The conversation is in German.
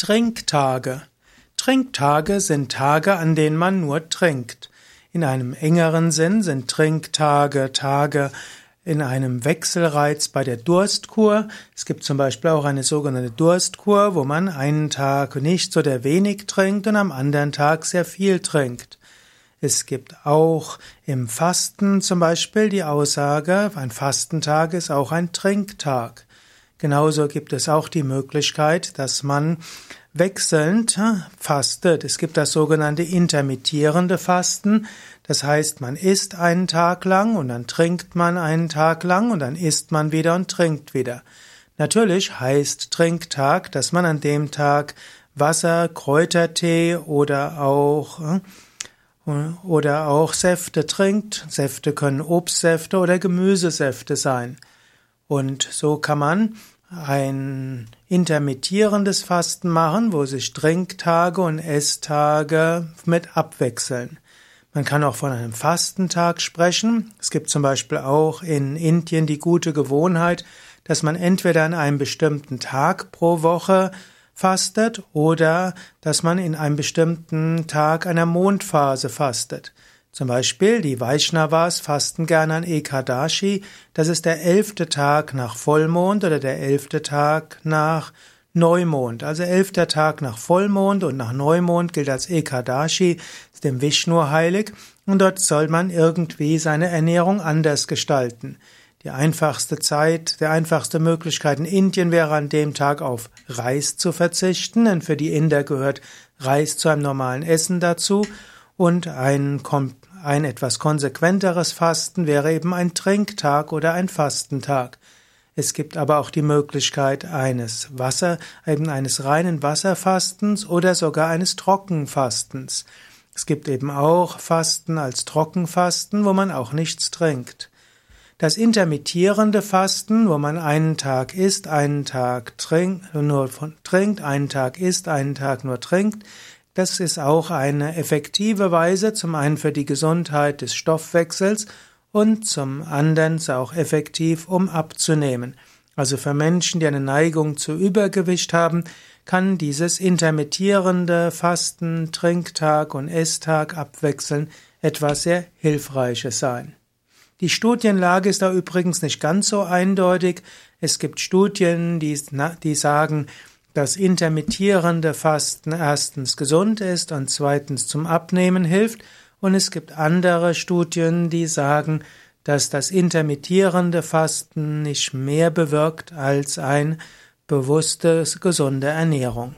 Trinktage. Trinktage sind Tage, an denen man nur trinkt. In einem engeren Sinn sind Trinktage Tage in einem Wechselreiz bei der Durstkur. Es gibt zum Beispiel auch eine sogenannte Durstkur, wo man einen Tag nichts oder wenig trinkt und am anderen Tag sehr viel trinkt. Es gibt auch im Fasten zum Beispiel die Aussage, ein Fastentag ist auch ein Trinktag. Genauso gibt es auch die Möglichkeit, dass man wechselnd fastet. Es gibt das sogenannte intermittierende Fasten. Das heißt, man isst einen Tag lang und dann trinkt man einen Tag lang und dann isst man wieder und trinkt wieder. Natürlich heißt Trinktag, dass man an dem Tag Wasser, Kräutertee oder auch oder auch Säfte trinkt. Säfte können Obstsäfte oder Gemüsesäfte sein. Und so kann man ein intermittierendes Fasten machen, wo sich Trinktage und Esstage mit abwechseln. Man kann auch von einem Fastentag sprechen. Es gibt zum Beispiel auch in Indien die gute Gewohnheit, dass man entweder an einem bestimmten Tag pro Woche fastet oder dass man in einem bestimmten Tag einer Mondphase fastet. Zum Beispiel die Vaishnavas fasten gerne an Ekadashi, das ist der elfte Tag nach Vollmond oder der elfte Tag nach Neumond. Also elfter Tag nach Vollmond und nach Neumond gilt als Ekadashi, ist dem Vishnu heilig und dort soll man irgendwie seine Ernährung anders gestalten. Die einfachste Zeit, der einfachste Möglichkeit in Indien wäre an dem Tag auf Reis zu verzichten, denn für die Inder gehört Reis zu einem normalen Essen dazu und ein, ein etwas konsequenteres Fasten wäre eben ein Trinktag oder ein Fastentag. Es gibt aber auch die Möglichkeit eines Wasser, eben eines reinen Wasserfastens oder sogar eines Trockenfastens. Es gibt eben auch Fasten als Trockenfasten, wo man auch nichts trinkt. Das intermittierende Fasten, wo man einen Tag isst, einen Tag trinkt, nur trinkt, einen Tag isst, einen Tag nur trinkt, das ist auch eine effektive Weise, zum einen für die Gesundheit des Stoffwechsels und zum anderen auch effektiv, um abzunehmen. Also für Menschen, die eine Neigung zu Übergewicht haben, kann dieses intermittierende Fasten, Trinktag und Esstag abwechseln etwas sehr Hilfreiches sein. Die Studienlage ist da übrigens nicht ganz so eindeutig. Es gibt Studien, die, die sagen, dass intermittierende Fasten erstens gesund ist und zweitens zum Abnehmen hilft. Und es gibt andere Studien, die sagen, dass das intermittierende Fasten nicht mehr bewirkt als ein bewusstes, gesunde Ernährung.